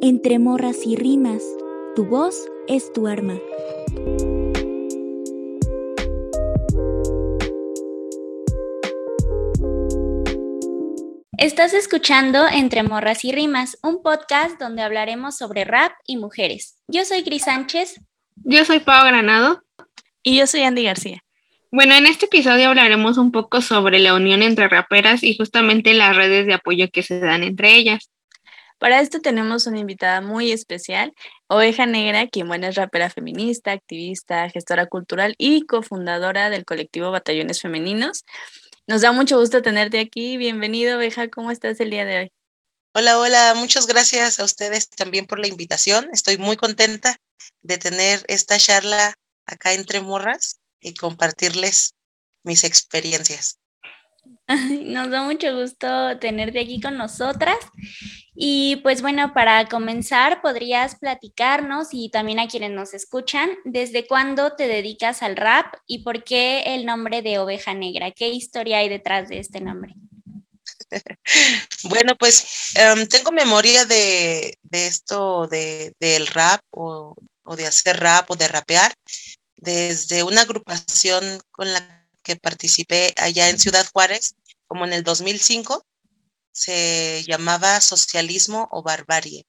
Entre morras y rimas, tu voz es tu arma. Estás escuchando Entre Morras y Rimas, un podcast donde hablaremos sobre rap y mujeres. Yo soy Cris Sánchez. Yo soy Pau Granado. Y yo soy Andy García. Bueno, en este episodio hablaremos un poco sobre la unión entre raperas y justamente las redes de apoyo que se dan entre ellas. Para esto tenemos una invitada muy especial, Oveja Negra, quien bueno, es rapera feminista, activista, gestora cultural y cofundadora del colectivo Batallones Femeninos. Nos da mucho gusto tenerte aquí. Bienvenido, Oveja. ¿Cómo estás el día de hoy? Hola, hola. Muchas gracias a ustedes también por la invitación. Estoy muy contenta de tener esta charla acá entre morras y compartirles mis experiencias. Nos da mucho gusto tenerte aquí con nosotras. Y pues bueno, para comenzar, podrías platicarnos y también a quienes nos escuchan, ¿desde cuándo te dedicas al rap y por qué el nombre de Oveja Negra? ¿Qué historia hay detrás de este nombre? bueno, pues em, tengo memoria de, esto de, del rap o, o de hacer rap o de rapear desde una agrupación con la que participé allá en Ciudad Juárez, como en el 2005 se llamaba Socialismo o Barbarie.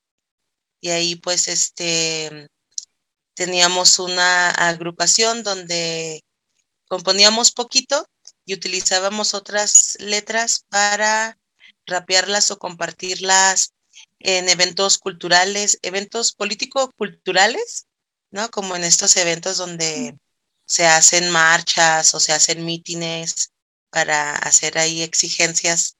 Y ahí pues este teníamos una agrupación donde componíamos poquito y utilizábamos otras letras para rapearlas o compartirlas en eventos culturales, eventos político-culturales, ¿no? Como en estos eventos donde se hacen marchas o se hacen mítines para hacer ahí exigencias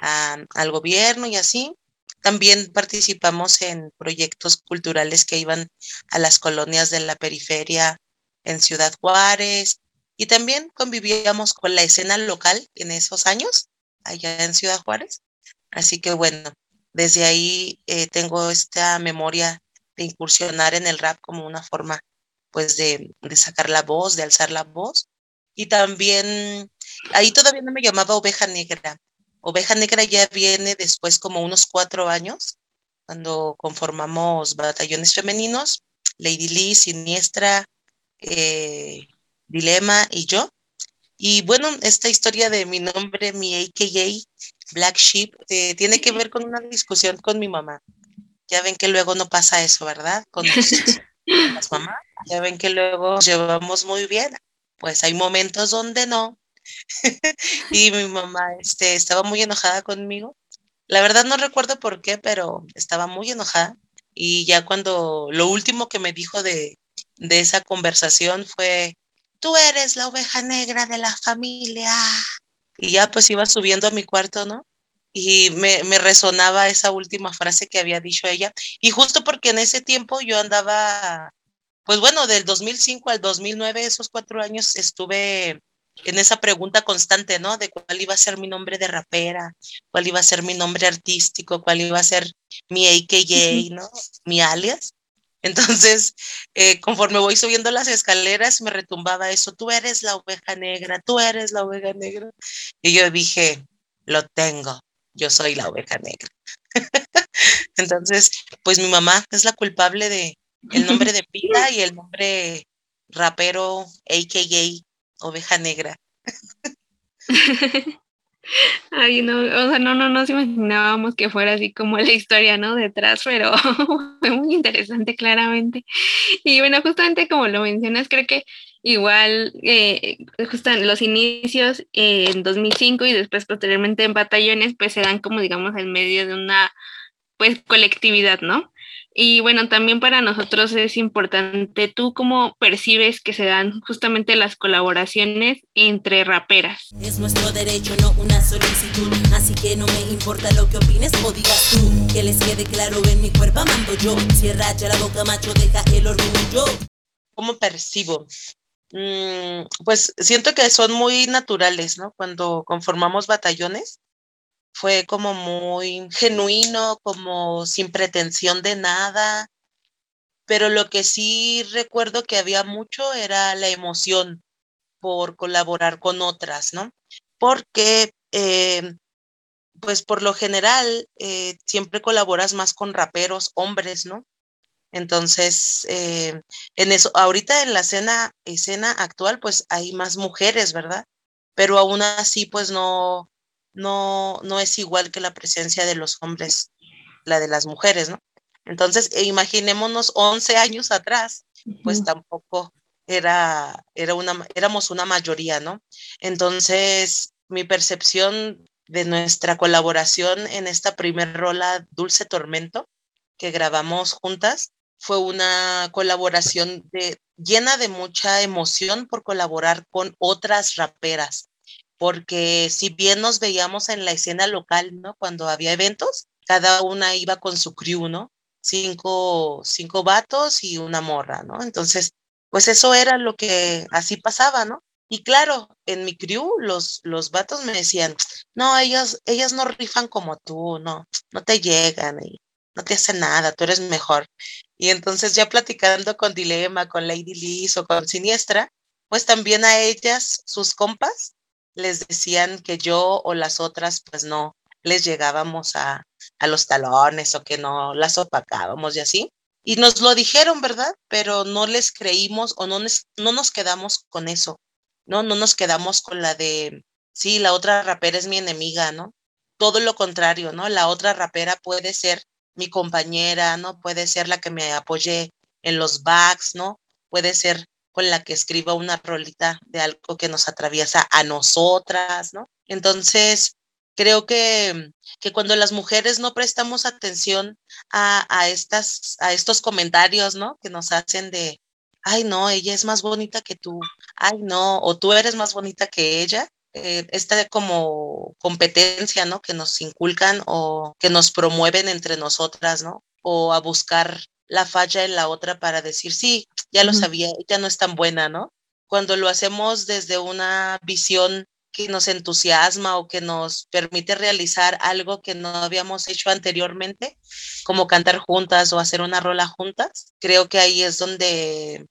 al gobierno y así. También participamos en proyectos culturales que iban a las colonias de la periferia en Ciudad Juárez y también convivíamos con la escena local en esos años allá en Ciudad Juárez. Así que bueno, desde ahí eh, tengo esta memoria de incursionar en el rap como una forma pues de, de sacar la voz, de alzar la voz. Y también, ahí todavía no me llamaba oveja negra, Oveja Negra ya viene después como unos cuatro años, cuando conformamos batallones femeninos, Lady Lee, Siniestra, eh, Dilema y yo. Y bueno, esta historia de mi nombre, mi AKA, Black Sheep, eh, tiene que ver con una discusión con mi mamá. Ya ven que luego no pasa eso, ¿verdad? Con las mamás. Ya ven que luego llevamos muy bien. Pues hay momentos donde no, y mi mamá este, estaba muy enojada conmigo. La verdad no recuerdo por qué, pero estaba muy enojada. Y ya cuando lo último que me dijo de, de esa conversación fue, tú eres la oveja negra de la familia. Y ya pues iba subiendo a mi cuarto, ¿no? Y me, me resonaba esa última frase que había dicho ella. Y justo porque en ese tiempo yo andaba, pues bueno, del 2005 al 2009, esos cuatro años estuve en esa pregunta constante, ¿no? De cuál iba a ser mi nombre de rapera, cuál iba a ser mi nombre artístico, cuál iba a ser mi AKA, ¿no? Mi alias. Entonces, eh, conforme voy subiendo las escaleras, me retumbaba eso, tú eres la oveja negra, tú eres la oveja negra. Y yo dije, lo tengo, yo soy la oveja negra. Entonces, pues mi mamá es la culpable de el nombre de pila y el nombre rapero, AKA oveja negra. Ay, no, o sea, no, no nos imaginábamos que fuera así como la historia, ¿no? Detrás, pero fue muy interesante, claramente. Y bueno, justamente como lo mencionas, creo que igual, eh, justo en los inicios eh, en 2005 y después posteriormente en batallones, pues se dan como, digamos, en medio de una, pues, colectividad, ¿no? Y bueno, también para nosotros es importante, ¿tú cómo percibes que se dan justamente las colaboraciones entre raperas? Es nuestro derecho, no una solicitud, así que no me importa lo que opines o digas tú. Que les quede claro, en mi cuerpo mando yo. Cierra ya la boca, macho, deja el orgullo. ¿Cómo percibo? Mm, pues siento que son muy naturales, ¿no? Cuando conformamos batallones, fue como muy genuino, como sin pretensión de nada, pero lo que sí recuerdo que había mucho era la emoción por colaborar con otras, ¿no? Porque eh, pues por lo general eh, siempre colaboras más con raperos hombres, ¿no? Entonces, eh, en eso, ahorita en la escena, escena actual, pues hay más mujeres, ¿verdad? Pero aún así, pues no, no, no es igual que la presencia de los hombres, la de las mujeres, ¿no? Entonces, e imaginémonos 11 años atrás, pues tampoco era, era una, éramos una mayoría, ¿no? Entonces, mi percepción de nuestra colaboración en esta primer rola Dulce Tormento que grabamos juntas fue una colaboración llena de mucha emoción por colaborar con otras raperas, porque si bien nos veíamos en la escena local, ¿no? Cuando había eventos, cada una iba con su crew, ¿no? Cinco, cinco vatos y una morra, ¿no? Entonces, pues eso era lo que así pasaba, ¿no? Y claro, en mi crew los, los vatos me decían, no, ellas, ellas no rifan como tú, no, no te llegan y no te hacen nada, tú eres mejor. Y entonces ya platicando con Dilema, con Lady Liz o con Siniestra, pues también a ellas, sus compas, les decían que yo o las otras, pues no les llegábamos a, a los talones o que no las opacábamos y así. Y nos lo dijeron, ¿verdad? Pero no les creímos o no, no nos quedamos con eso. ¿no? No nos quedamos con la de, sí, la otra rapera es mi enemiga, ¿no? Todo lo contrario, ¿no? La otra rapera puede ser mi compañera, ¿no? Puede ser la que me apoye en los backs, ¿no? Puede ser con la que escriba una rolita de algo que nos atraviesa a nosotras, ¿no? Entonces, creo que, que cuando las mujeres no prestamos atención a, a, estas, a estos comentarios, ¿no? Que nos hacen de, ay, no, ella es más bonita que tú, ay, no, o tú eres más bonita que ella. Eh, esta como competencia, ¿no? Que nos inculcan o que nos promueven entre nosotras, ¿no? O a buscar la falla en la otra para decir, sí, ya lo sabía, ella no es tan buena, ¿no? Cuando lo hacemos desde una visión que nos entusiasma o que nos permite realizar algo que no habíamos hecho anteriormente, como cantar juntas o hacer una rola juntas, creo que ahí es donde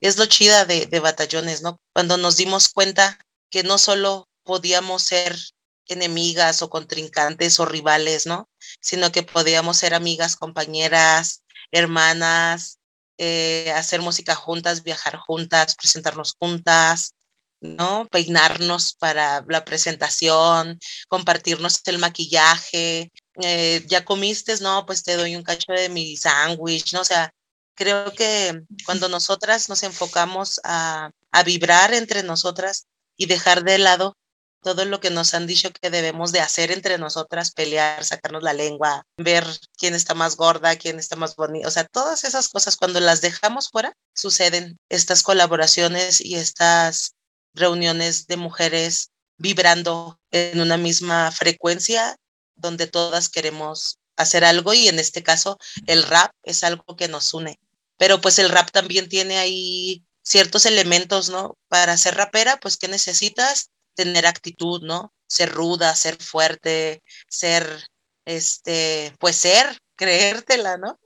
es lo chida de, de batallones, ¿no? Cuando nos dimos cuenta que no solo podíamos ser enemigas o contrincantes o rivales, ¿no? Sino que podíamos ser amigas, compañeras, hermanas, eh, hacer música juntas, viajar juntas, presentarnos juntas, ¿no? Peinarnos para la presentación, compartirnos el maquillaje. Eh, ya comiste, no, pues te doy un cacho de mi sándwich, ¿no? O sea, Creo que cuando nosotras nos enfocamos a, a vibrar entre nosotras y dejar de lado todo lo que nos han dicho que debemos de hacer entre nosotras, pelear, sacarnos la lengua, ver quién está más gorda, quién está más bonita, o sea, todas esas cosas cuando las dejamos fuera, suceden estas colaboraciones y estas reuniones de mujeres vibrando en una misma frecuencia donde todas queremos hacer algo y en este caso el rap es algo que nos une. Pero pues el rap también tiene ahí ciertos elementos, ¿no? Para ser rapera, pues ¿qué necesitas? Tener actitud, ¿no? Ser ruda, ser fuerte, ser, este, pues ser, creértela, ¿no?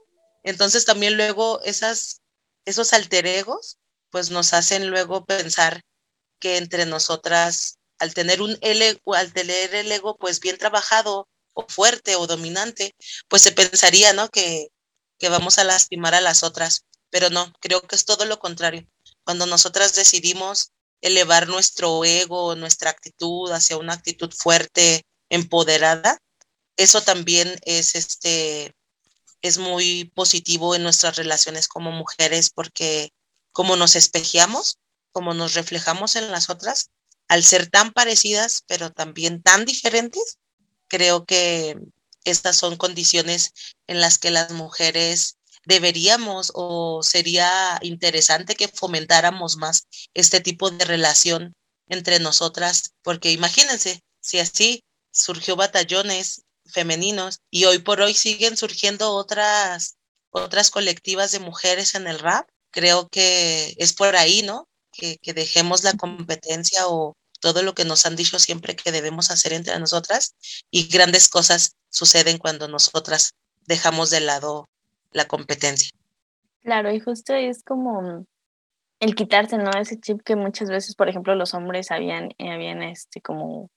Entonces también luego esas, esos alter egos, pues nos hacen luego pensar que entre nosotras, al tener un ego, al tener el ego pues bien trabajado, o fuerte o dominante, pues se pensaría, ¿no? Que, que vamos a lastimar a las otras, pero no, creo que es todo lo contrario. Cuando nosotras decidimos elevar nuestro ego, nuestra actitud hacia una actitud fuerte, empoderada, eso también es este es muy positivo en nuestras relaciones como mujeres porque como nos espejeamos, como nos reflejamos en las otras, al ser tan parecidas pero también tan diferentes, creo que estas son condiciones en las que las mujeres deberíamos o sería interesante que fomentáramos más este tipo de relación entre nosotras, porque imagínense, si así surgió batallones femeninos y hoy por hoy siguen surgiendo otras otras colectivas de mujeres en el rap, creo que es por ahí, ¿no? Que, que dejemos la competencia o, todo lo que nos han dicho siempre que debemos hacer entre nosotras y grandes cosas suceden cuando nosotras dejamos de lado la competencia. Claro, y justo es como el quitarse, ¿no? Ese chip que muchas veces, por ejemplo, los hombres habían, habían este como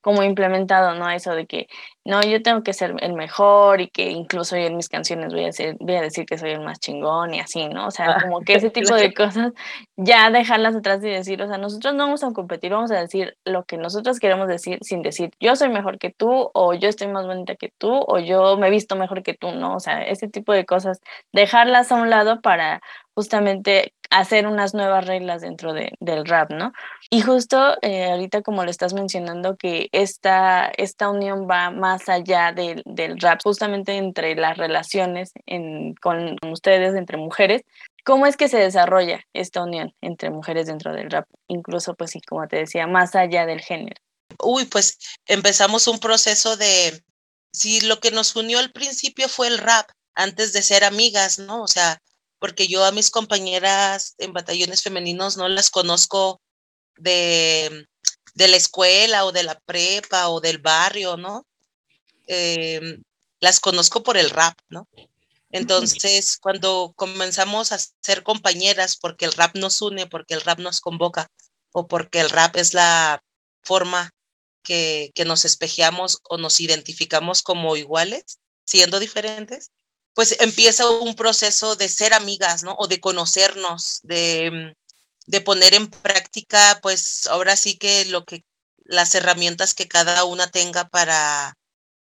como implementado, ¿no? Eso de que, no, yo tengo que ser el mejor y que incluso yo en mis canciones voy a, decir, voy a decir que soy el más chingón y así, ¿no? O sea, Ah, como que ese tipo de cosas, ya dejarlas atrás y decir, o sea, nosotros no vamos a competir, vamos a decir lo que nosotros queremos decir sin decir, yo soy mejor que tú, o yo estoy más bonita que tú, o yo me he visto mejor que tú, ¿no? O sea, ese tipo de cosas, dejarlas a un lado para justamente hacer unas nuevas reglas dentro de, del rap, ¿no? Y justo eh, ahorita como lo estás mencionando, que esta, esta unión va más allá del, del rap, justamente entre las relaciones en, con ustedes, entre mujeres, ¿cómo es que se desarrolla esta unión entre mujeres dentro del rap? Incluso, pues sí, como te decía, más allá del género. Uy, pues empezamos un proceso de, si lo que nos unió al principio fue el rap, antes de ser amigas, ¿no? O sea, porque yo a mis compañeras en batallones femeninos no las conozco de, de la escuela o de la prepa o del barrio, ¿no? Eh, las conozco por el rap, ¿no? Entonces, cuando comenzamos a ser compañeras, porque el rap nos une, porque el rap nos convoca, o porque el rap es la forma que, que nos espejeamos o nos identificamos como iguales, siendo diferentes, pues empieza un proceso de ser amigas, ¿no? O de conocernos, de, de poner en práctica, pues ahora sí que lo que las herramientas que cada una tenga para,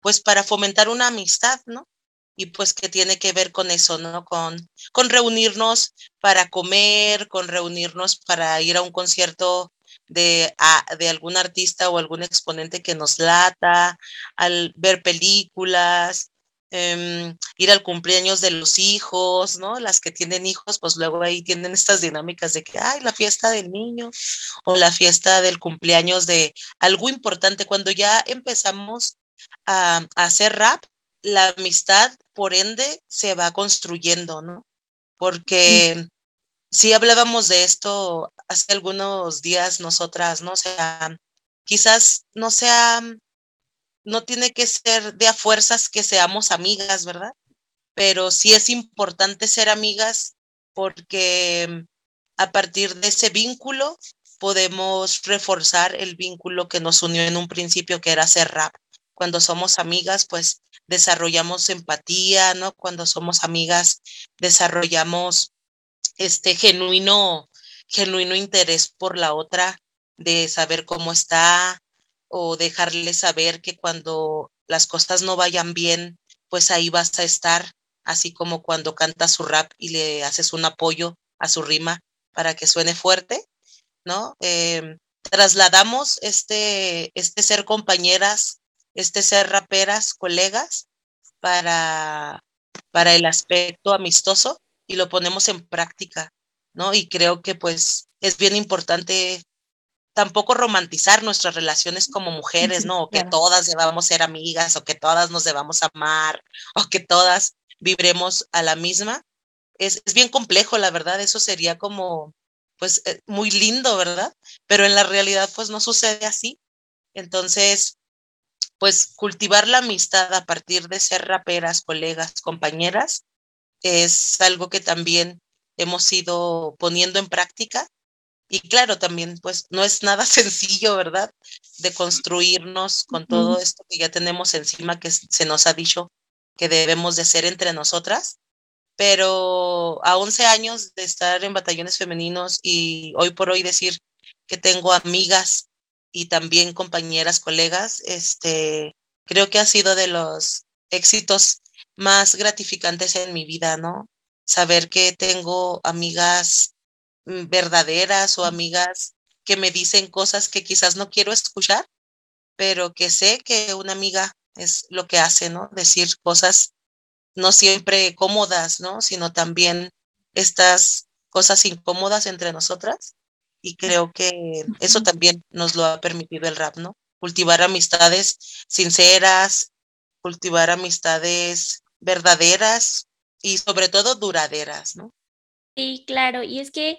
pues para fomentar una amistad, ¿no? Y pues que tiene que ver con eso, ¿no? Con, con reunirnos para comer, con reunirnos para ir a un concierto de, a, de algún artista o algún exponente que nos lata, al ver películas, eh, ir al cumpleaños de los hijos, ¿no? Las que tienen hijos, pues luego ahí tienen estas dinámicas de que, ay, la fiesta del niño o la fiesta del cumpleaños de algo importante. Cuando ya empezamos a, a hacer rap, la amistad, por ende, se va construyendo, ¿no? Porque mm. sí hablábamos de esto hace algunos días nosotras, ¿no? O sea, quizás no sea no tiene que ser de a fuerzas que seamos amigas, ¿verdad? Pero sí es importante ser amigas porque a partir de ese vínculo podemos reforzar el vínculo que nos unió en un principio, que era hacer rap. Cuando somos amigas, pues desarrollamos empatía, ¿no? Cuando somos amigas, desarrollamos este genuino, genuino interés por la otra, de saber cómo está, o dejarle saber que cuando las cosas no vayan bien, pues ahí vas a estar, así como cuando cantas su rap y le haces un apoyo a su rima para que suene fuerte, ¿no? Eh, trasladamos este, este ser compañeras, este ser raperas, colegas, para, para el aspecto amistoso y lo ponemos en práctica, ¿no? Y creo que pues es bien importante tampoco romantizar nuestras relaciones como mujeres, ¿no? O que todas debamos ser amigas, o que todas nos debamos amar, o que todas vibremos a la misma. Es, es bien complejo, la verdad, eso sería como, pues, eh, muy lindo, ¿verdad? Pero en la realidad, pues, no sucede así. Entonces, pues, cultivar la amistad a partir de ser raperas, colegas, compañeras, es algo que también hemos ido poniendo en práctica y claro, también pues no es nada sencillo, ¿verdad? De construirnos con todo esto que ya tenemos encima que se nos ha dicho que debemos de hacer entre nosotras. Pero a 11 años de estar en batallones femeninos y hoy por hoy decir que tengo amigas y también compañeras, colegas, este, creo que ha sido de los éxitos más gratificantes en mi vida, ¿no? Saber que tengo amigas verdaderas o amigas que me dicen cosas que quizás no quiero escuchar, pero que sé que una amiga es lo que hace, ¿no? Decir cosas no siempre cómodas, ¿no? Sino también estas cosas incómodas entre nosotras. Y creo que eso también nos lo ha permitido el rap, ¿no? Cultivar amistades sinceras, cultivar amistades verdaderas y sobre todo duraderas, ¿no? Sí, claro, y es que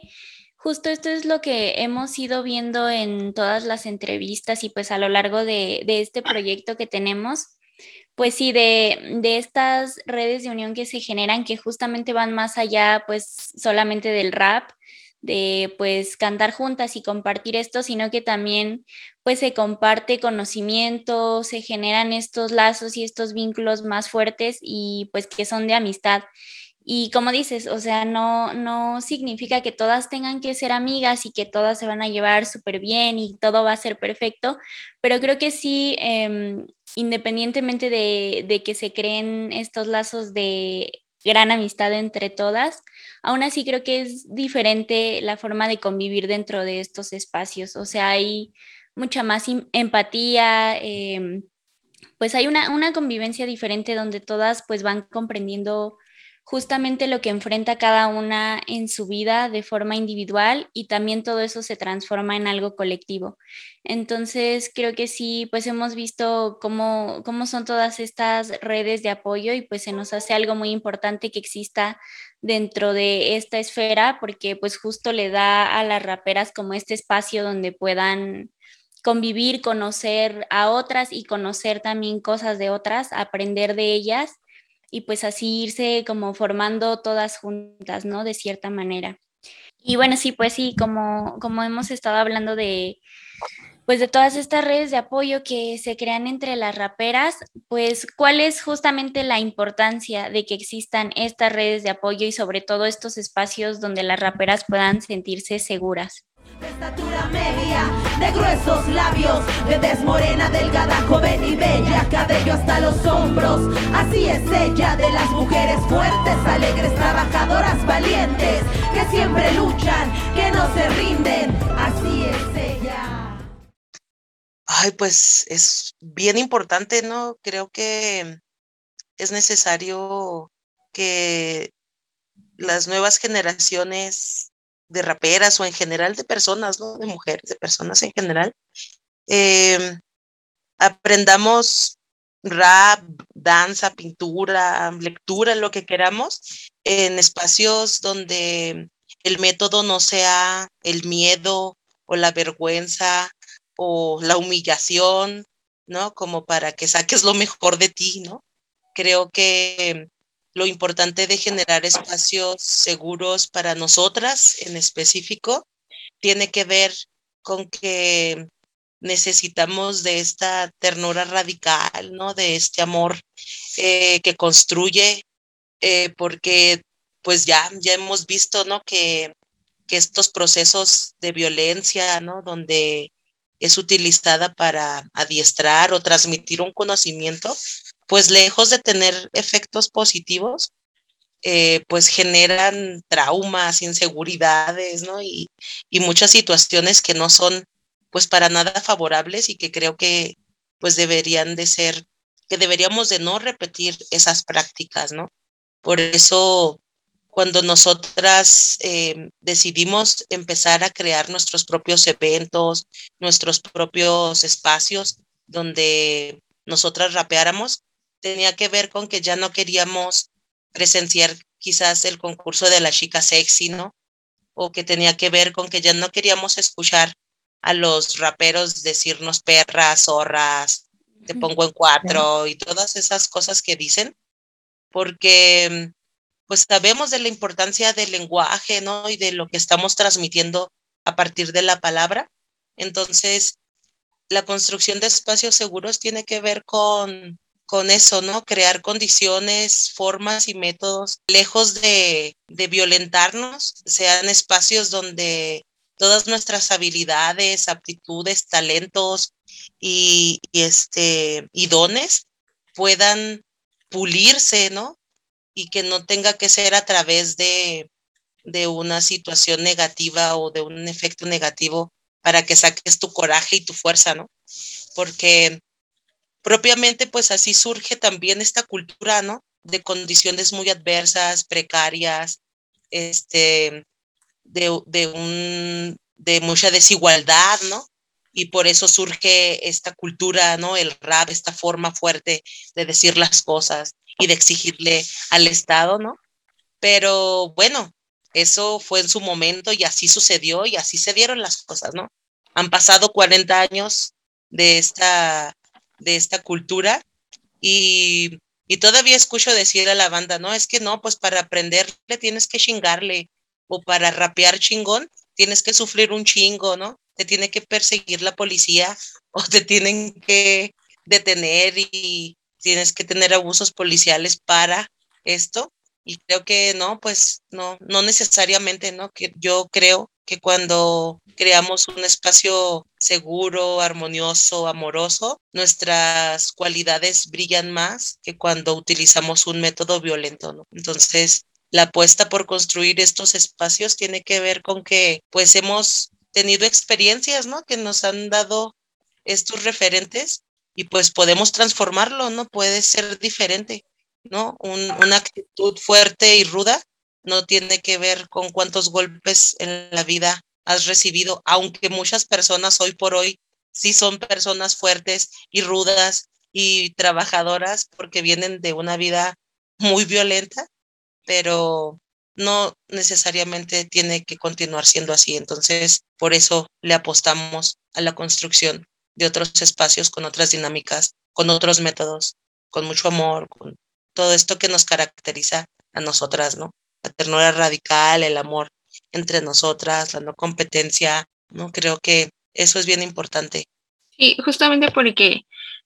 justo esto es lo que hemos ido viendo en todas las entrevistas y pues a lo largo de, este proyecto que tenemos, pues sí, de, de, estas redes de unión que se generan que justamente van más allá pues solamente del rap, de pues cantar juntas y compartir esto, sino que también pues se comparte conocimiento, se generan estos lazos y estos vínculos más fuertes y pues que son de amistad. Y como dices, o sea, no, no significa que todas tengan que ser amigas y que todas se van a llevar súper bien y todo va a ser perfecto, pero creo que sí, em, independientemente de, de que se creen estos lazos de gran amistad entre todas, aún así creo que es diferente la forma de convivir dentro de estos espacios, o sea, hay mucha más empatía. Em, pues hay una, una convivencia diferente donde todas pues van comprendiendo justamente lo que enfrenta cada una en su vida de forma individual y también todo eso se transforma en algo colectivo. Entonces, creo que sí, pues hemos visto cómo, cómo son todas estas redes de apoyo y pues se nos hace algo muy importante que exista dentro de esta esfera porque pues justo le da a las raperas como este espacio donde puedan convivir, conocer a otras y conocer también cosas de otras, aprender de ellas y pues así irse como formando todas juntas, ¿no? De cierta manera. Y bueno, sí, pues sí, como, como hemos estado hablando de, pues de todas estas redes de apoyo que se crean entre las raperas, pues cuál es justamente la importancia de que existan estas redes de apoyo y sobre todo estos espacios donde las raperas puedan sentirse seguras de estatura media, de gruesos labios, de desmorena, delgada, joven y bella, cabello hasta los hombros. Así es ella, de las mujeres fuertes, alegres, trabajadoras, valientes, que siempre luchan, que no se rinden. Así es ella. Ay, pues es bien importante, ¿no? Creo que es necesario que las nuevas generaciones de raperas o en general de personas, ¿no? De mujeres, de personas en general. Em, aprendamos rap, danza, pintura, lectura, lo que queramos, en espacios donde el método no sea el miedo o la vergüenza o la humillación, ¿no? Como para que saques lo mejor de ti, ¿no? Creo que lo importante de generar espacios seguros para nosotras en específico tiene que ver con que necesitamos de esta ternura radical, ¿no? De este amor eh, que construye, eh, porque pues ya, ya hemos visto, ¿no? Que, que estos procesos de violencia, ¿no? Donde es utilizada para adiestrar o transmitir un conocimiento, pues lejos de tener efectos positivos, eh, pues generan traumas, inseguridades, ¿no? Y, y, muchas situaciones que no son, pues, para nada favorables y que creo que, pues, deberían de ser, que deberíamos de no repetir esas prácticas, ¿no? Por eso, cuando nosotras eh, decidimos empezar a crear nuestros propios eventos, nuestros propios espacios donde nosotras rapeáramos, tenía que ver con que ya no queríamos presenciar quizás el concurso de la chica sexy, ¿no? O que tenía que ver con que ya no queríamos escuchar a los raperos decirnos perras, zorras, te pongo en cuatro y todas esas cosas que dicen, porque pues sabemos de la importancia del lenguaje, ¿no? Y de lo que estamos transmitiendo a partir de la palabra. Entonces, la construcción de espacios seguros tiene que ver con con eso, ¿no? Crear condiciones, formas y métodos lejos de, violentarnos, sean espacios donde todas nuestras habilidades, aptitudes, talentos y, este, y dones puedan pulirse, ¿no? Y que no tenga que ser a través de, de una situación negativa o de un efecto negativo para que saques tu coraje y tu fuerza, ¿no? Porque propiamente pues así surge también esta cultura, ¿no? De condiciones muy adversas, precarias, este, de, de, un, de mucha desigualdad, ¿no? Y por eso surge esta cultura, ¿no? El rap, esta forma fuerte de decir las cosas y de exigirle al Estado, ¿no? Pero bueno, eso fue en su momento y así sucedió y así se dieron las cosas, ¿no? Han pasado 40 años de esta de esta cultura y, y todavía escucho decir a la banda, no, es que no, pues para aprenderle tienes que chingarle o para rapear chingón, tienes que sufrir un chingo, ¿no? Te tiene que perseguir la policía o te tienen que detener y tienes que tener abusos policiales para esto. Y creo que no, pues no, no necesariamente, ¿no? Que yo creo que cuando creamos un espacio seguro, armonioso, amoroso, nuestras cualidades brillan más que cuando utilizamos un método violento, ¿no? Entonces, la apuesta por construir estos espacios tiene que ver con que pues hemos tenido experiencias, ¿no? Que nos han dado estos referentes y pues podemos transformarlo, ¿no? Puede ser diferente, ¿no? una actitud fuerte y ruda no tiene que ver con cuántos golpes en la vida has recibido, aunque muchas personas hoy por hoy sí son personas fuertes y rudas y trabajadoras porque vienen de una vida muy violenta, pero no necesariamente tiene que continuar siendo así. Entonces, por eso le apostamos a la construcción de otros espacios con otras dinámicas, con otros métodos, con mucho amor, con todo esto que nos caracteriza a nosotras, ¿no? La ternura radical, el amor entre nosotras, la no competencia, ¿no? Creo que eso es bien importante. Sí, justamente porque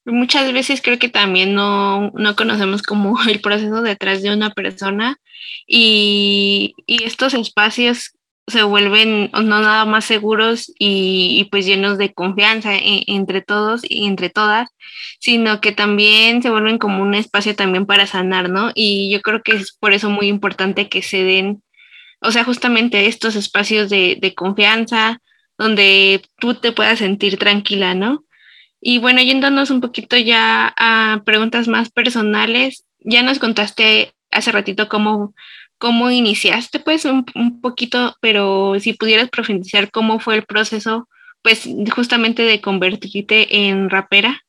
muchas veces creo que también no, no conocemos como el proceso detrás de una persona y, y estos espacios se vuelven no nada más seguros y, pues llenos de confianza e, entre todos y entre todas, sino que también se vuelven como un espacio también para sanar, ¿no? Y yo creo que es por eso muy importante que se den, o sea, justamente estos espacios de, de confianza donde tú te puedas sentir tranquila, ¿no? Y bueno, yéndonos un poquito ya a preguntas más personales, ya nos contaste hace ratito cómo cómo iniciaste, pues un, poquito, pero si pudieras profundizar cómo fue el proceso, pues justamente de convertirte en rapera.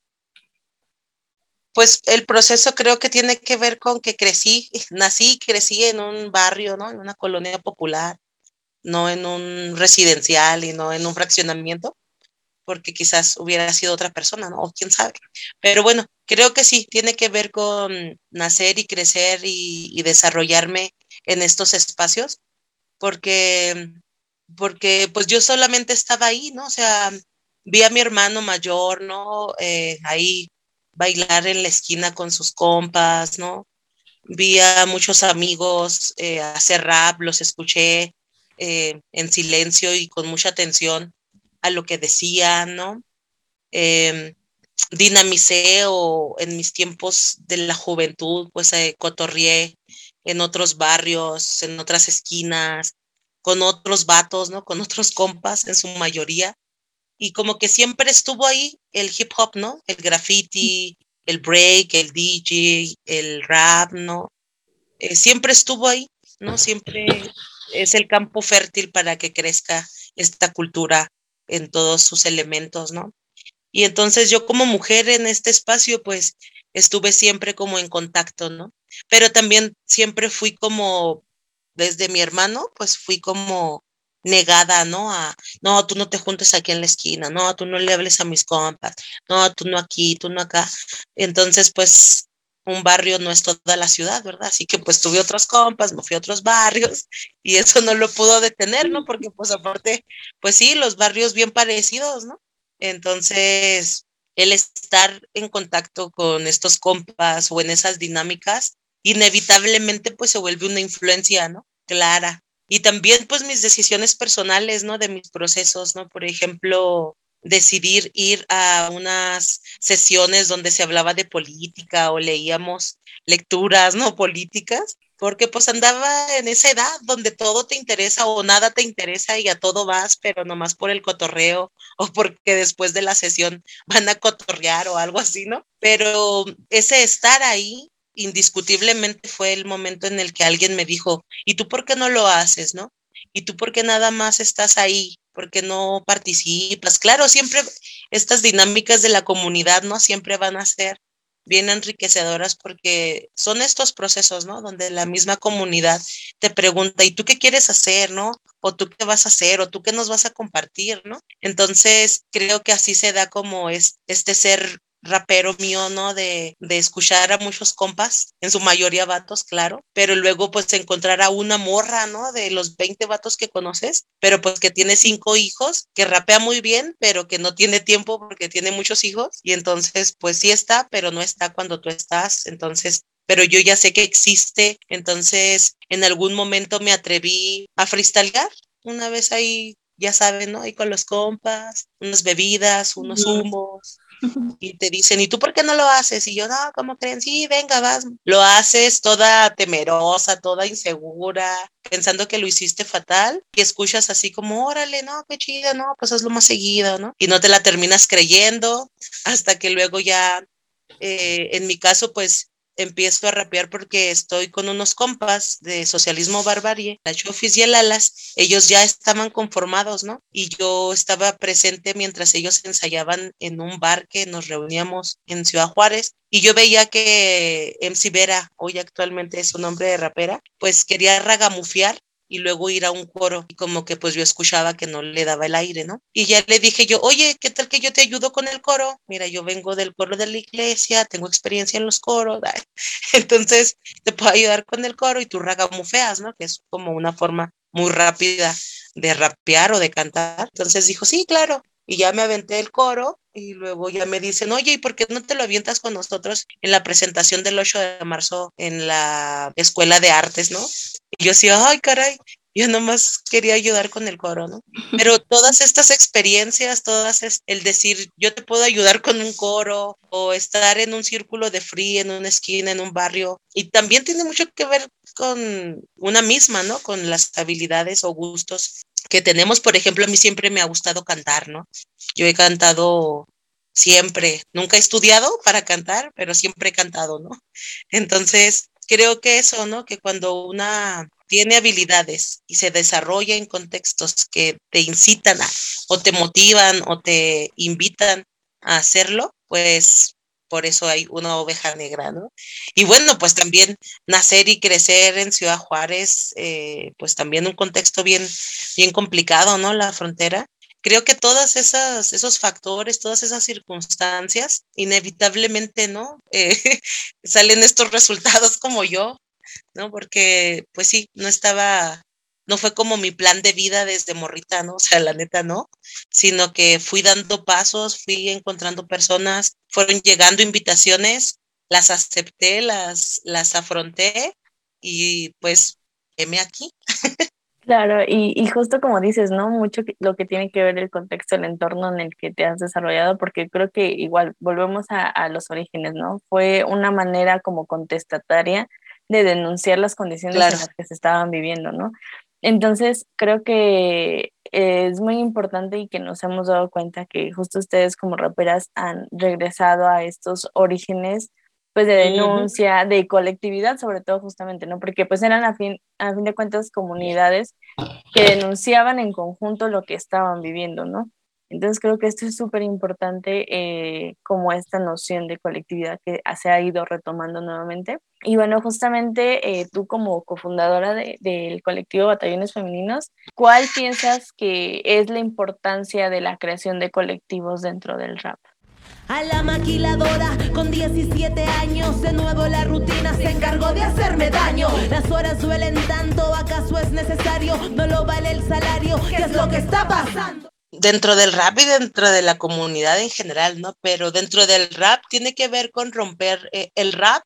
Pues el proceso creo que tiene que ver con que crecí, nací, crecí en un barrio, ¿no? En una colonia popular, no en un residencial y no en un fraccionamiento, porque quizás hubiera sido otra persona, ¿no? O quién sabe. Pero bueno, creo que sí, tiene que ver con nacer y crecer y, y desarrollarme en estos espacios, porque, porque pues yo solamente estaba ahí, ¿no? O sea, vi a mi hermano mayor, ¿no? Eh, ahí bailar en la esquina con sus compas, ¿no? Vi a muchos amigos eh, hacer rap, los escuché eh, en silencio y con mucha atención a lo que decían, ¿no? Eh, dinamicé o en mis tiempos de la juventud, pues cotorrié en otros barrios, en otras esquinas, con otros vatos, ¿no? Con otros compas en su mayoría. Y como que siempre estuvo ahí el hip hop, ¿no? El graffiti, el break, el DJ, el rap, ¿no? Eh, siempre estuvo ahí, ¿no? Siempre es el campo fértil para que crezca esta cultura en todos sus elementos, ¿no? Y entonces yo como mujer en este espacio, pues estuve siempre como en contacto, ¿no? Pero también siempre fui como, desde mi hermano, pues fui como negada, ¿no? A, no, tú no te juntes aquí en la esquina, no, tú no le hables a mis compas, no, tú no aquí, tú no acá. Entonces, pues un barrio no es toda la ciudad, ¿verdad? Así que pues tuve otros compas, me fui a otros barrios y eso no lo pudo detener, ¿no? Porque pues aparte, pues sí, los barrios bien parecidos, ¿no? Entonces, el estar en contacto con estos compas o en esas dinámicas, inevitablemente pues se vuelve una influencia, ¿no? Clara. Y también pues mis decisiones personales, ¿no? De mis procesos, ¿no? Por ejemplo, decidir ir a unas sesiones donde se hablaba de política o leíamos lecturas, ¿no? Políticas porque pues andaba en esa edad donde todo te interesa o nada te interesa y a todo vas, pero nomás por el cotorreo o porque después de la sesión van a cotorrear o algo así, ¿no? Pero ese estar ahí indiscutiblemente fue el momento en el que alguien me dijo, ¿y tú por qué no lo haces, no? ¿Y tú por qué nada más estás ahí? ¿Por qué no participas? Claro, siempre estas dinámicas de la comunidad, ¿no? Siempre van a ser bien enriquecedoras porque son estos procesos, ¿no? Donde la misma comunidad te pregunta, ¿y tú qué quieres hacer, no? O tú qué vas a hacer, o tú qué nos vas a compartir, ¿no? Entonces, creo que así se da como es, este ser rapero mío, ¿no? De, de escuchar a muchos compas, en su mayoría vatos, claro, pero luego pues encontrar a una morra, ¿no? De los 20 vatos que conoces, pero pues que tiene cinco hijos, que rapea muy bien, pero que no tiene tiempo porque tiene muchos hijos y entonces pues sí está, pero no está cuando tú estás, entonces pero yo ya sé que existe, entonces en algún momento me atreví a freestylear, una vez ahí, ya saben, ¿no? Ahí con los compas, unas bebidas, unos humos, y te dicen, ¿y tú por qué no lo haces? Y yo, no, ¿cómo creen? Sí, venga, vas. Lo haces toda temerosa, toda insegura, pensando que lo hiciste fatal, y escuchas así como, órale, no, qué chido, no, pues hazlo más seguido, ¿no? Y no te la terminas creyendo hasta que luego ya, eh, en mi caso, pues empiezo a rapear porque estoy con unos compas de Socialismo Barbarie, la Chofis y el Alas, ellos ya estaban conformados, ¿no? Y yo estaba presente mientras ellos ensayaban en un bar que nos reuníamos en Ciudad Juárez y yo veía que MC Vera, hoy actualmente es su nombre de rapera, pues quería ragamufiar y luego ir a un coro y como que pues yo escuchaba que no le daba el aire, ¿no? Y ya le dije yo, oye, ¿qué tal que yo te ayudo con el coro? Mira, yo vengo del coro de la iglesia, tengo experiencia en los coros, entonces te puedo ayudar con el coro y tú feas, ¿no? Que es como una forma muy rápida de rapear o de cantar. Entonces dijo, sí, claro. Y ya me aventé el coro y luego ya me dicen, oye, ¿y por qué no te lo avientas con nosotros en la presentación del 8 de marzo en la Escuela de Artes, ¿no? Y yo decía, ay, caray, yo nomás quería ayudar con el coro, ¿no? Pero todas estas experiencias, todas es el decir, yo te puedo ayudar con un coro o estar en un círculo de free, en una esquina, en un barrio, y también tiene mucho que ver con una misma, ¿no? Con las habilidades o gustos que tenemos. Por ejemplo, a mí siempre me ha gustado cantar, ¿no? Yo he cantado siempre, nunca he estudiado para cantar, pero siempre he cantado, ¿no? Entonces, creo que eso, ¿no? Que cuando una tiene habilidades y se desarrolla en contextos que te incitan o te motivan o te invitan a hacerlo, pues por eso hay una oveja negra, ¿no? Y bueno, pues también nacer y crecer en Ciudad Juárez, eh, pues también un contexto bien, bien complicado, ¿no? La frontera. Creo que todas esas, esos factores, todas esas circunstancias, inevitablemente, ¿no? Eh, salen estos resultados como yo, ¿no? Porque, pues sí, no estaba no fue como mi plan de vida desde morrita, ¿no? O sea, la neta no, sino que fui dando pasos, fui encontrando personas, fueron llegando invitaciones, las acepté, las, las afronté y pues, heme aquí. Claro, y, y, justo como dices, ¿no? Mucho lo que tiene que ver el contexto, el entorno en el que te has desarrollado, porque creo que igual volvemos a, a los orígenes, ¿no? Fue una manera como contestataria de denunciar las condiciones en las que se estaban viviendo, ¿no? Entonces, creo que es muy importante y que nos hemos dado cuenta que justo ustedes como raperas han regresado a estos orígenes pues de denuncia, de colectividad sobre todo justamente, ¿no? Porque pues eran a fin, a fin de cuentas comunidades que denunciaban en conjunto lo que estaban viviendo, ¿no? Entonces creo que esto es súper importante eh, como esta noción de colectividad que se ha ido retomando nuevamente. Y bueno, justamente eh, tú como cofundadora del colectivo Batallones Femeninos, ¿cuál piensas que es la importancia de la creación de colectivos dentro del rap? A la maquiladora con 17 años, de nuevo la rutina se encargó de hacerme daño. Las horas duelen tanto, ¿acaso es necesario? No lo vale el salario, ¿qué es lo que está pasando? Dentro del rap y dentro de la comunidad en general, ¿no? Pero dentro del rap tiene que ver con romper eh, el rap,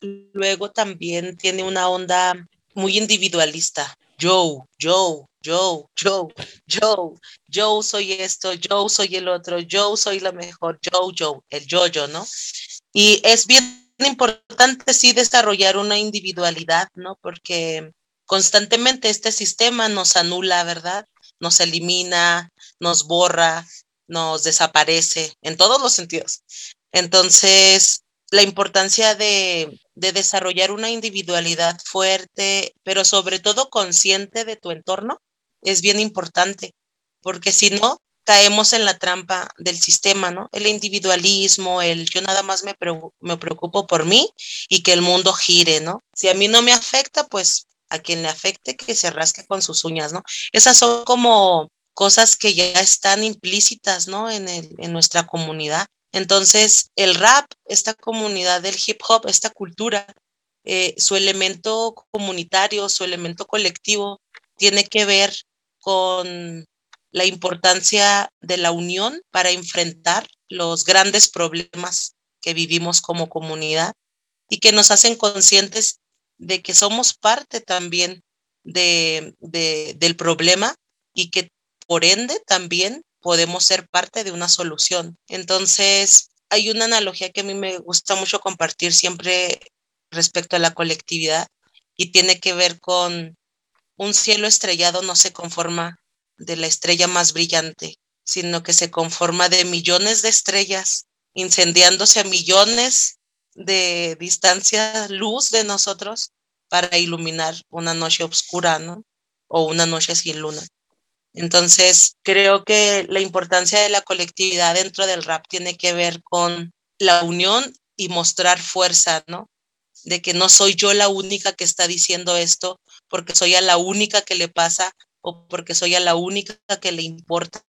luego también tiene una onda muy individualista. Yo, yo, yo, yo, yo, yo soy esto, yo soy el otro, yo soy la mejor, yo, yo, el yo-yo, ¿no? Y es bien importante, sí, desarrollar una individualidad, ¿no? Porque constantemente este sistema nos anula, ¿verdad? Nos elimina, nos borra, nos desaparece en todos los sentidos. Entonces, la importancia de, desarrollar una individualidad fuerte, pero sobre todo consciente de tu entorno, es bien importante, porque si no, caemos en la trampa del sistema, ¿no? El individualismo, el yo nada más me, me preocupo por mí y que el mundo gire, ¿no? Si a mí no me afecta, pues a quien le afecte que se rasque con sus uñas, ¿no? Esas son como cosas que ya están implícitas, ¿no? En, nuestra comunidad. Entonces, el rap, esta comunidad del hip hop, esta cultura, eh, su elemento comunitario, su elemento colectivo, tiene que ver con la importancia de la unión para enfrentar los grandes problemas que vivimos como comunidad y que nos hacen conscientes de que somos parte también de, del problema y que por ende también podemos ser parte de una solución. Entonces, hay una analogía que a mí me gusta mucho compartir siempre respecto a la colectividad y tiene que ver con un cielo estrellado no se conforma de la estrella más brillante, sino que se conforma de millones de estrellas incendiándose a millones de distancia luz de nosotros para iluminar una noche oscura, ¿no? O una noche sin luna. Entonces, creo que la importancia de la colectividad dentro del rap tiene que ver con la unión y mostrar fuerza, ¿no? De que no soy yo la única que está diciendo esto, porque soy a la única que le pasa o porque soy a la única que le importa,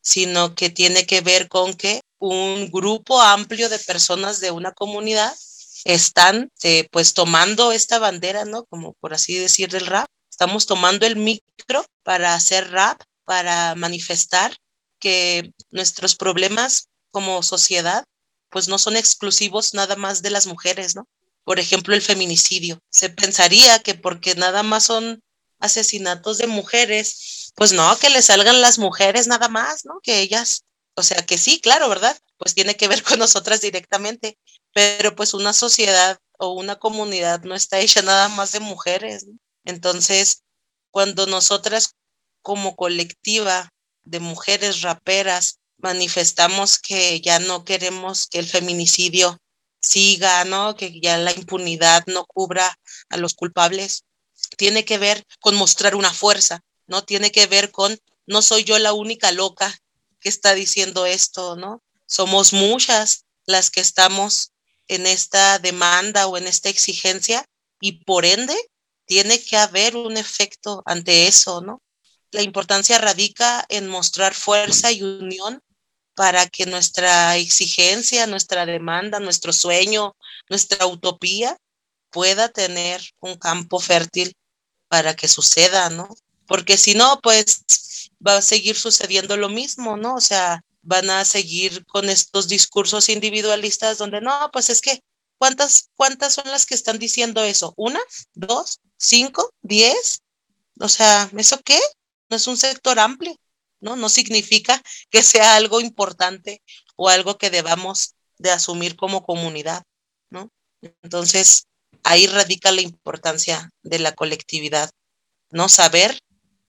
sino que tiene que ver con que un grupo amplio de personas de una comunidad están eh, pues tomando esta bandera, ¿no? Como por así decir del rap. Estamos tomando el micro para hacer rap, para manifestar que nuestros problemas como sociedad pues no son exclusivos nada más de las mujeres, ¿no? Por ejemplo, el feminicidio. Se pensaría que porque nada más son asesinatos de mujeres, pues no, que le salgan las mujeres nada más, ¿no? Que ellas, o sea, que sí, claro, ¿verdad? Pues tiene que ver con nosotras directamente, pero pues una sociedad o una comunidad no está hecha nada más de mujeres. Entonces, cuando nosotras como colectiva de mujeres raperas manifestamos que ya no queremos que el feminicidio siga, ¿no? Que ya la impunidad no cubra a los culpables, tiene que ver con mostrar una fuerza, ¿no? Tiene que ver con no soy yo la única loca que está diciendo esto, ¿no? Somos muchas las que estamos en esta demanda o en esta exigencia y por ende tiene que haber un efecto ante eso, ¿no? La importancia radica en mostrar fuerza y unión para que nuestra exigencia, nuestra demanda, nuestro sueño, nuestra utopía pueda tener un campo fértil para que suceda, ¿no? Porque si no, pues va a seguir sucediendo lo mismo, ¿no? O sea, van a seguir con estos discursos individualistas donde no, pues es que, ¿cuántas, cuántas son las que están diciendo eso? ¿Una? ¿Dos? ¿Cinco? ¿Diez? O sea, ¿eso qué? No es un sector amplio, ¿no? No significa que sea algo importante o algo que debamos de asumir como comunidad, ¿no? Entonces, ahí radica la importancia de la colectividad, ¿no? Saber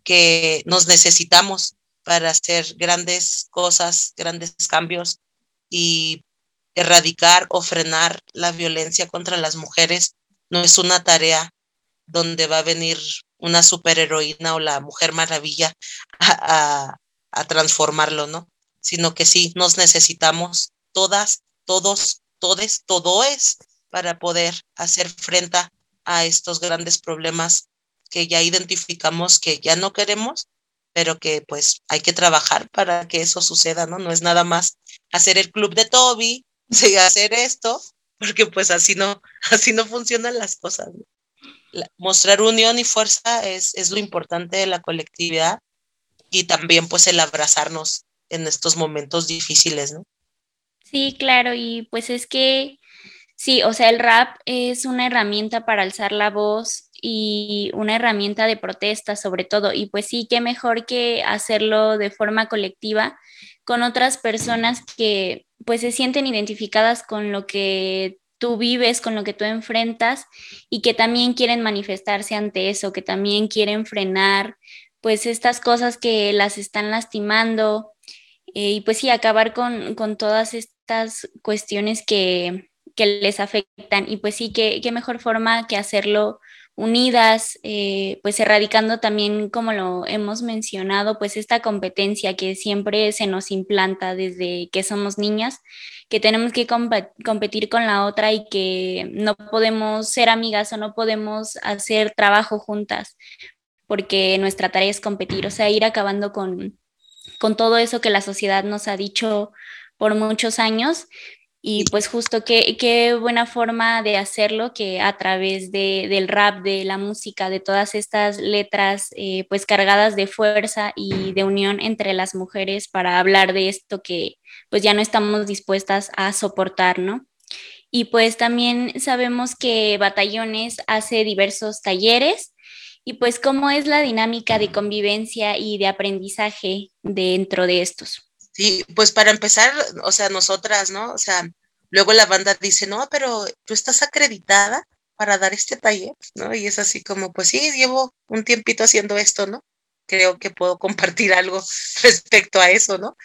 que nos necesitamos para hacer grandes cosas, grandes cambios y erradicar o frenar la violencia contra las mujeres no es una tarea donde va a venir una superheroína o la mujer maravilla a, a, transformarlo, ¿no? Sino que sí, nos necesitamos todas, todos, todes, todo es para poder hacer frente a estos grandes problemas que ya identificamos que ya no queremos pero que pues hay que trabajar para que eso suceda, ¿no? No es nada más hacer el club de Toby, sí, hacer esto, porque pues así no, así no funcionan las cosas. mostrar unión y fuerza es, es lo importante de la colectividad y también pues el abrazarnos en estos momentos difíciles, ¿no? Sí, claro, y pues es que sí, o sea, el rap es una herramienta para alzar la voz y una herramienta de protesta sobre todo. Y pues sí, qué mejor que hacerlo de forma colectiva con otras personas que pues se sienten identificadas con lo que tú vives, con lo que tú enfrentas y que también quieren manifestarse ante eso, que también quieren frenar pues estas cosas que las están lastimando eh, y pues sí, acabar con, con todas estas cuestiones que, que, les afectan. Y pues sí, qué, qué mejor forma que hacerlo unidas, eh, pues erradicando también, como lo hemos mencionado, pues esta competencia que siempre se nos implanta desde que somos niñas, que tenemos que competir con la otra y que no podemos ser amigas o no podemos hacer trabajo juntas, porque nuestra tarea es competir, o sea, ir acabando con, con todo eso que la sociedad nos ha dicho por muchos años. Y pues justo qué, qué buena forma de hacerlo que a través de, del rap, de la música, de todas estas letras eh, pues cargadas de fuerza y de unión entre las mujeres para hablar de esto que pues ya no estamos dispuestas a soportar, ¿no? Y pues también sabemos que Batallones hace diversos talleres y pues cómo es la dinámica de convivencia y de aprendizaje dentro de estos. Sí, pues para empezar, o sea, nosotras, ¿no? O sea, luego la banda dice, no, pero tú estás acreditada para dar este taller, ¿no? Y es así como, pues sí, llevo un tiempito haciendo esto, ¿no? Creo que puedo compartir algo respecto a eso, ¿no?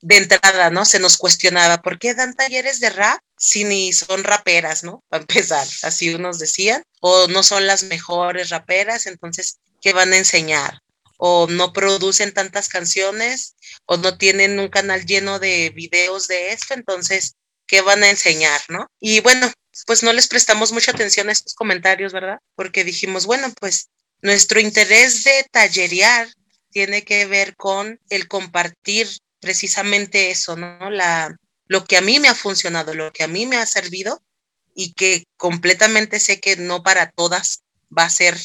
De entrada, ¿no? Se nos cuestionaba, ¿por qué dan talleres de rap si ni son raperas, ¿no? Para empezar, así unos decían, o no son las mejores raperas, entonces, ¿qué van a enseñar? O no producen tantas canciones o no tienen un canal lleno de videos de esto, entonces, ¿qué van a enseñar, no? Y bueno, pues no les prestamos mucha atención a estos comentarios, ¿verdad? Porque dijimos, bueno, pues nuestro interés de tallerear tiene que ver con el compartir precisamente eso, ¿no? La, lo que a mí me ha funcionado, lo que a mí me ha servido y que completamente sé que no para todas va a ser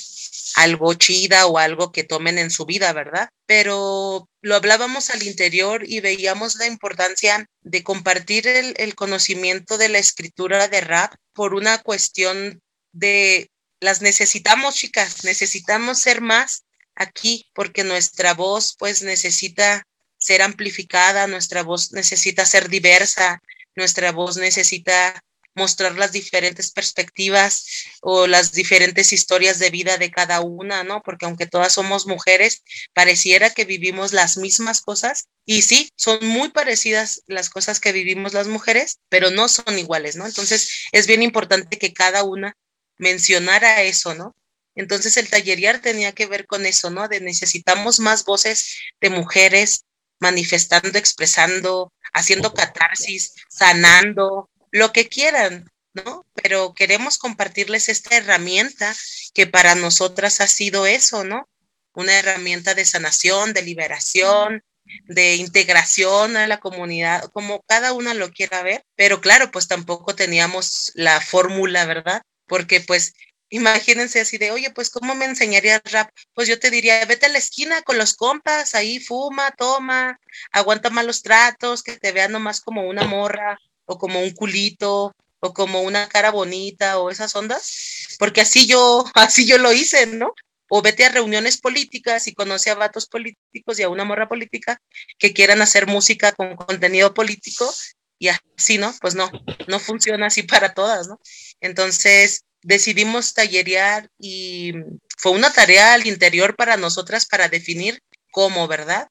algo chida o algo que tomen en su vida, ¿verdad? Pero lo hablábamos al interior y veíamos la importancia de compartir el, conocimiento de la escritura de rap por una cuestión de las necesitamos, chicas, necesitamos ser más aquí porque nuestra voz pues necesita ser amplificada, nuestra voz necesita ser diversa, nuestra voz necesita mostrar las diferentes perspectivas o las diferentes historias de vida de cada una, ¿no? Porque aunque todas somos mujeres, pareciera que vivimos las mismas cosas y sí, son muy parecidas las cosas que vivimos las mujeres, pero no son iguales, ¿no? Entonces es bien importante que cada una mencionara eso, ¿no? Entonces el tallerear tenía que ver con eso, ¿no? De necesitamos más voces de mujeres manifestando, expresando, haciendo catarsis, sanando, lo que quieran, ¿no? Pero queremos compartirles esta herramienta que para nosotras ha sido eso, ¿no? Una herramienta de sanación, de liberación, de integración a la comunidad, como cada una lo quiera ver, pero claro, pues tampoco teníamos la fórmula, ¿verdad? Porque pues imagínense así de, oye, pues ¿cómo me enseñaría rap? Pues yo te diría, vete a la esquina con los compas, ahí fuma, toma, aguanta malos tratos, que te vean nomás como una morra, o como un culito o como una cara bonita o esas ondas, porque así yo, así yo lo hice, ¿no? O vete a reuniones políticas y conoce a vatos políticos y a una morra política que quieran hacer música con contenido político y así, ¿no? Pues no, no funciona así para todas, ¿no? Entonces decidimos tallerear y fue una tarea al interior para nosotras para definir cómo, ¿verdad?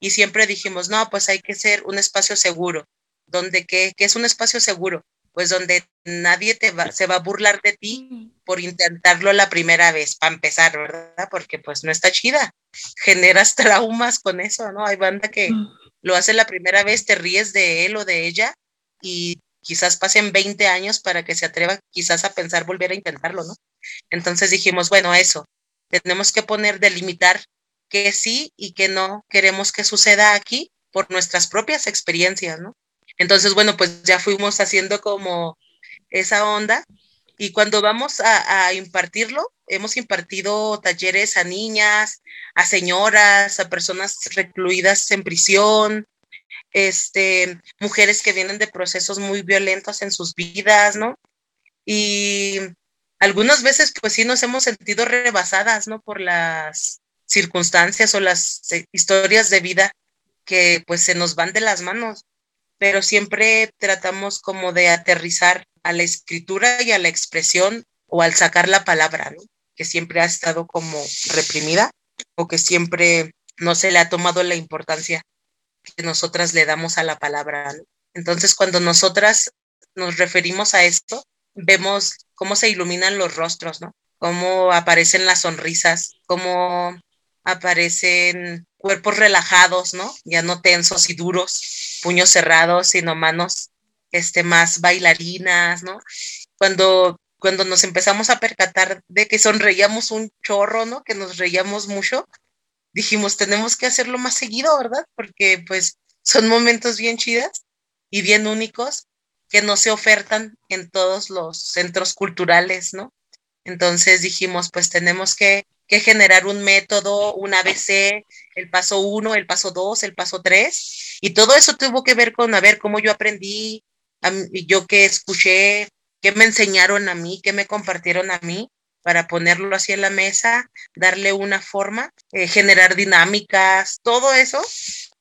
Y siempre dijimos, no, pues hay que ser un espacio seguro, donde que, es un espacio seguro, pues donde nadie te va, se va a burlar de ti por intentarlo la primera vez, para empezar, ¿verdad? Porque pues no está chida. Generas traumas con eso, ¿no? Hay banda que lo hace la primera vez, te ríes de él o de ella y quizás pasen 20 años para que se atreva quizás a pensar volver a intentarlo, ¿no? Entonces dijimos, bueno, eso, tenemos que poner, delimitar que sí y que no queremos que suceda aquí por nuestras propias experiencias, ¿no? Entonces, bueno, pues ya fuimos haciendo como esa onda y cuando vamos a, impartirlo, hemos impartido talleres a niñas, a señoras, a personas recluidas en prisión, este, mujeres que vienen de procesos muy violentos en sus vidas, ¿no? Y algunas veces, pues sí, nos hemos sentido rebasadas, ¿no? Por las circunstancias o las eh, historias de vida que pues se nos van de las manos pero siempre tratamos como de aterrizar a la escritura y a la expresión o al sacar la palabra, que siempre ha estado como reprimida o que siempre no se le ha tomado la importancia que nosotras le damos a la palabra. Entonces, cuando nosotras nos referimos a esto, vemos cómo se iluminan los rostros, ¿no? Cómo aparecen las sonrisas, cómo aparecen cuerpos relajados, ¿no? Ya no tensos y duros, puños cerrados, sino manos este, más bailarinas, ¿no? Cuando, cuando nos empezamos a percatar de que sonreíamos un chorro, ¿no? Que nos reíamos mucho, dijimos, tenemos que hacerlo más seguido, ¿verdad? Porque pues son momentos bien chidas y bien únicos que no se ofertan en todos los centros culturales, ¿no? Entonces dijimos, pues tenemos que, que generar un método, un ABC, el paso uno, el paso dos, el paso tres, y todo eso tuvo que ver con a ver cómo yo aprendí, yo qué escuché, qué me enseñaron a mí, qué me compartieron a mí, para ponerlo así en la mesa, darle una forma, eh, generar dinámicas, todo eso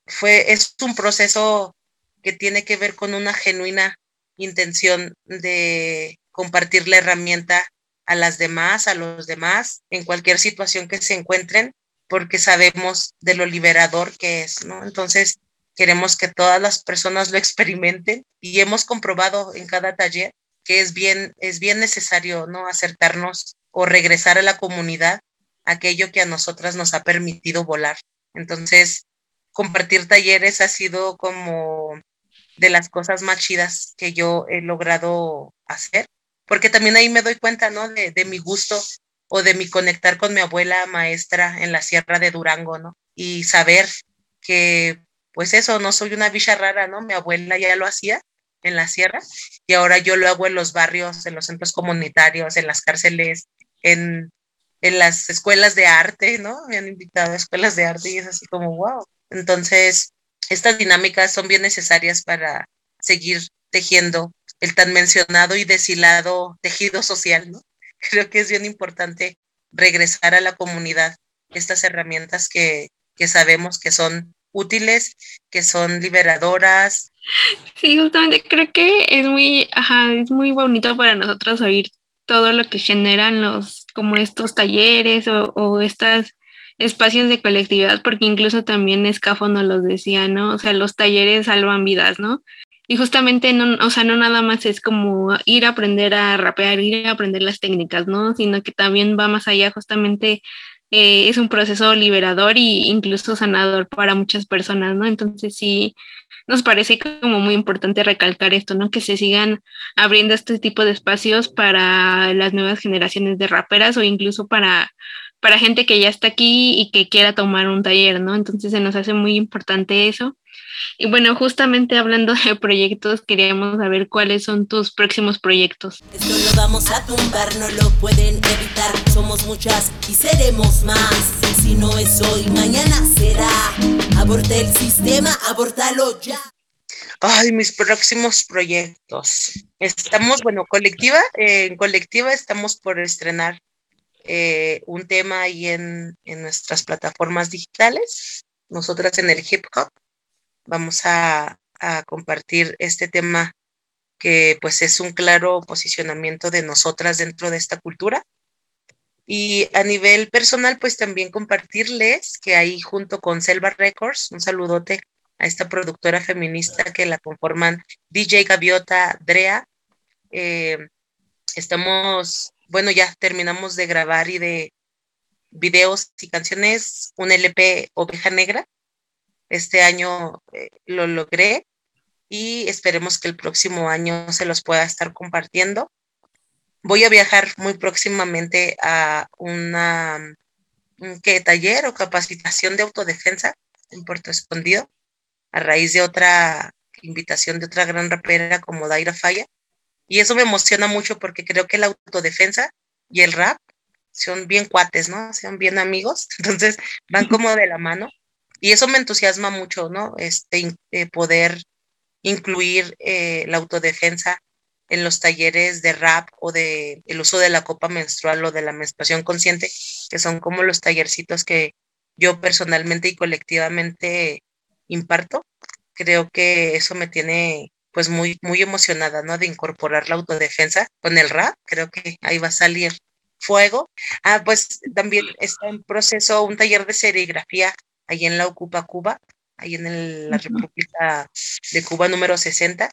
fue, es un proceso que tiene que ver con una genuina intención de compartir la herramienta a las demás, a los demás, en cualquier situación que se encuentren, porque sabemos de lo liberador que es, ¿no? Entonces, queremos que todas las personas lo experimenten y hemos comprobado en cada taller que es bien, es bien necesario, ¿no? Acertarnos o regresar a la comunidad aquello que a nosotras nos ha permitido volar. Entonces, compartir talleres ha sido como de las cosas más chidas que yo he logrado hacer, porque también ahí me doy cuenta, ¿no? De, de mi gusto o de mi conectar con mi abuela maestra en la sierra de Durango, ¿no? Y saber que, pues eso, no soy una bicha rara, ¿no? Mi abuela ya lo hacía en la sierra y ahora yo lo hago en los barrios, en los centros comunitarios, en las cárceles, en, en las escuelas de arte, ¿no? Me han invitado a escuelas de arte y es así como, wow. Entonces, estas dinámicas son bien necesarias para seguir tejiendo el tan mencionado y deshilado tejido social, ¿no? Creo que es bien importante regresar a la comunidad estas herramientas que, que sabemos que son útiles, que son liberadoras. Sí, justamente creo que es muy, ajá, es muy bonito para nosotros oír todo lo que generan los, como estos talleres o, o estas espacios de colectividad, porque incluso también Escafo nos los decía, ¿no? O sea, los talleres salvan vidas, ¿no? Y justamente, no, o sea, no nada más es como ir a aprender a rapear, ir a aprender las técnicas, ¿no? Sino que también va más allá, justamente eh, es un proceso liberador e incluso sanador para muchas personas, ¿no? Entonces sí, nos parece como muy importante recalcar esto, ¿no? Que se sigan abriendo este tipo de espacios para las nuevas generaciones de raperas o incluso para, para gente que ya está aquí y que quiera tomar un taller, ¿no? Entonces se nos hace muy importante eso. Y bueno, justamente hablando de proyectos, queríamos saber cuáles son tus próximos proyectos. Esto lo vamos a tumbar, no lo pueden evitar. Somos muchas y seremos más. Si no es hoy, mañana será. Aborta el sistema, abortalo ya. Ay, mis próximos proyectos. Estamos, bueno, colectiva, eh, en colectiva estamos por estrenar eh, un tema ahí en, en nuestras plataformas digitales. Nosotras en el hip hop vamos a, compartir este tema que pues es un claro posicionamiento de nosotras dentro de esta cultura. Y a nivel personal, pues también compartirles que ahí junto con Selva Records, un saludote a esta productora feminista que la conforman DJ Gaviota, Drea. Eh, estamos, bueno, ya terminamos de grabar y de videos y canciones, un LP Oveja Negra, este año eh, lo logré y esperemos que el próximo año se los pueda estar compartiendo. Voy a viajar muy próximamente a una ¿qué, taller o capacitación de autodefensa en Puerto Escondido a raíz de otra invitación de otra gran rapera como Daira Falla. Y eso me emociona mucho porque creo que la autodefensa y el rap son bien cuates, ¿no? Son bien amigos, entonces van como de la mano. Y eso me entusiasma mucho, ¿no? Este, eh, poder incluir eh, la autodefensa en los talleres de rap o de el uso de la copa menstrual o de la menstruación consciente, que son como los tallercitos que yo personalmente y colectivamente imparto. Creo que eso me tiene pues muy, muy emocionada, ¿no? De incorporar la autodefensa con el rap. Creo que ahí va a salir fuego. Ah, pues también está en proceso un taller de serigrafía ahí en la Ocupa Cuba, ahí en la República de Cuba número 60.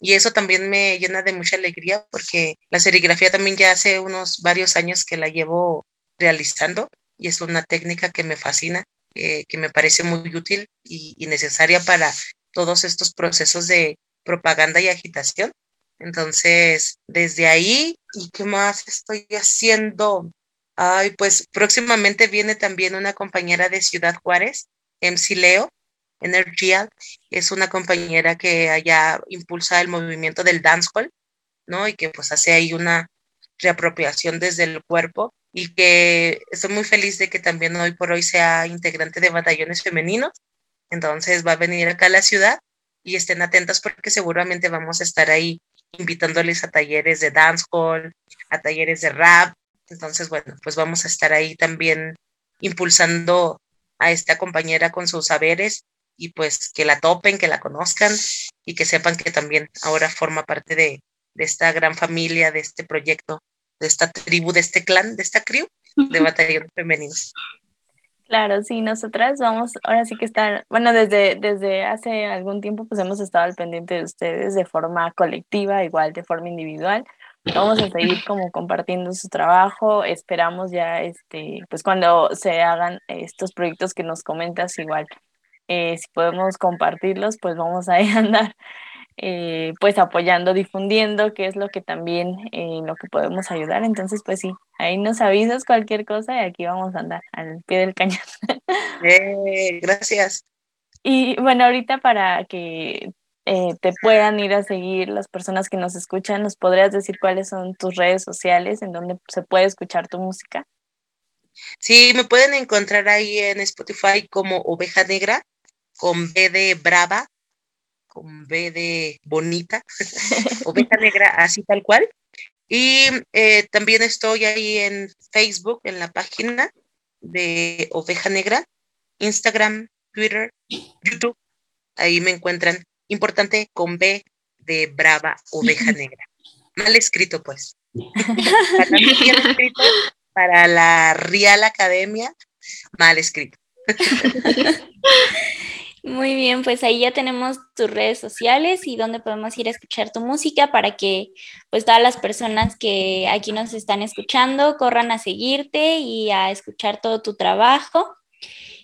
Y eso también me llena de mucha alegría porque la serigrafía también ya hace unos varios años que la llevo realizando y es una técnica que me fascina, eh, que me parece muy útil y, y necesaria para todos estos procesos de propaganda y agitación. Entonces, desde ahí, ¿y qué más estoy haciendo? Ay, pues próximamente viene también una compañera de Ciudad Juárez, MC Leo, Energia es una compañera que allá impulsa el movimiento del dancehall, ¿no? Y que pues hace ahí una reapropiación desde el cuerpo y que estoy muy feliz de que también hoy por hoy sea integrante de batallones femeninos. Entonces va a venir acá a la ciudad y estén atentas porque seguramente vamos a estar ahí invitándoles a talleres de dancehall, a talleres de rap. Entonces, bueno, pues vamos a estar ahí también impulsando a esta compañera con sus saberes y pues que la topen, que la conozcan y que sepan que también ahora forma parte de, de esta gran familia, de este proyecto, de esta tribu, de este clan, de esta crew de batallones femeninos. Claro, sí, nosotras vamos, ahora sí que estar, bueno, desde, desde hace algún tiempo pues hemos estado al pendiente de ustedes de forma colectiva, igual de forma individual. Vamos a seguir como compartiendo su trabajo, esperamos ya, este, pues cuando se hagan estos proyectos que nos comentas, igual, eh, si podemos compartirlos, pues vamos a andar eh, pues apoyando, difundiendo, que es lo que también eh, lo que podemos ayudar. Entonces, pues sí, ahí nos avisas cualquier cosa y aquí vamos a andar al pie del cañón. Eh, gracias. Y bueno, ahorita para que te puedan ir a seguir las personas que nos escuchan, ¿nos podrías decir cuáles son tus redes sociales en donde se puede escuchar tu música? Sí, me pueden encontrar ahí en Spotify como Oveja Negra, con B de Brava, con B de bonita, oveja negra, así tal cual. Y eh, también estoy ahí en Facebook, en la página de Oveja Negra, Instagram, Twitter, YouTube. Ahí me encuentran. Importante con B de Brava Oveja Negra. Mal escrito, pues. para, escrito, para la Real Academia, mal escrito. Muy bien, pues ahí ya tenemos tus redes sociales y donde podemos ir a escuchar tu música para que pues todas las personas que aquí nos están escuchando corran a seguirte y a escuchar todo tu trabajo.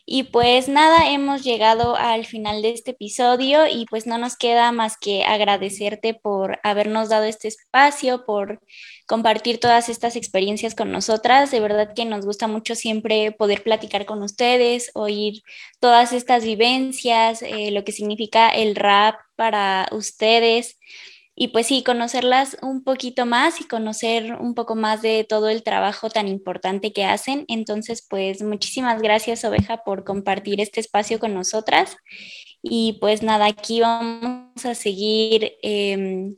Y pues nada, hemos llegado al final de este episodio y pues no nos queda más que agradecerte por habernos dado este espacio, por compartir todas estas experiencias con nosotras. De verdad que nos gusta mucho siempre poder platicar con ustedes, oír todas estas vivencias, eh, lo que significa el rap para ustedes y pues sí, conocerlas un poquito más y conocer un poco más de todo el trabajo tan importante que hacen. Entonces, pues muchísimas gracias, Oveja, por compartir este espacio con nosotras. Y pues nada, aquí vamos a seguir em,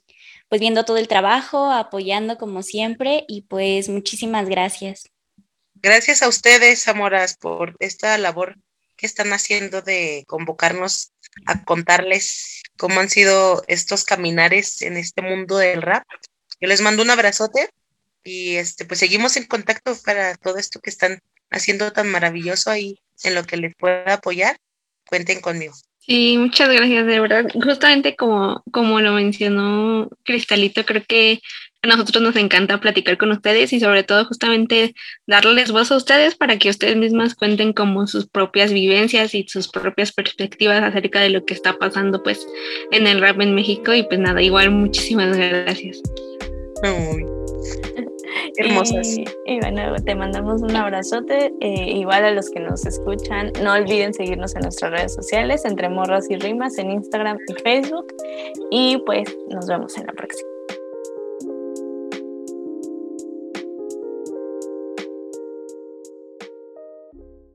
pues viendo todo el trabajo, apoyando como siempre y pues muchísimas gracias. Gracias a ustedes, Amoras, por esta labor que están haciendo de convocarnos a contarles cómo han sido estos caminares en este mundo del rap. Yo les mando un abrazote y este pues seguimos en contacto para todo esto que están haciendo tan maravilloso ahí en lo que les pueda apoyar. Cuenten conmigo. Sí, muchas gracias, de verdad. Justamente como, como lo mencionó Cristalito, creo que a nosotros nos encanta platicar con ustedes y sobre todo justamente darles voz a ustedes para que ustedes mismas cuenten como sus propias vivencias y sus propias perspectivas acerca de lo que está pasando pues en el rap en México y pues nada, igual muchísimas gracias. hermosas. Y, bueno, te mandamos un abrazote. Eh, igual a los que nos escuchan, no olviden seguirnos en nuestras redes sociales, entre morras y rimas, en Instagram y Facebook. Y pues nos vemos en la próxima.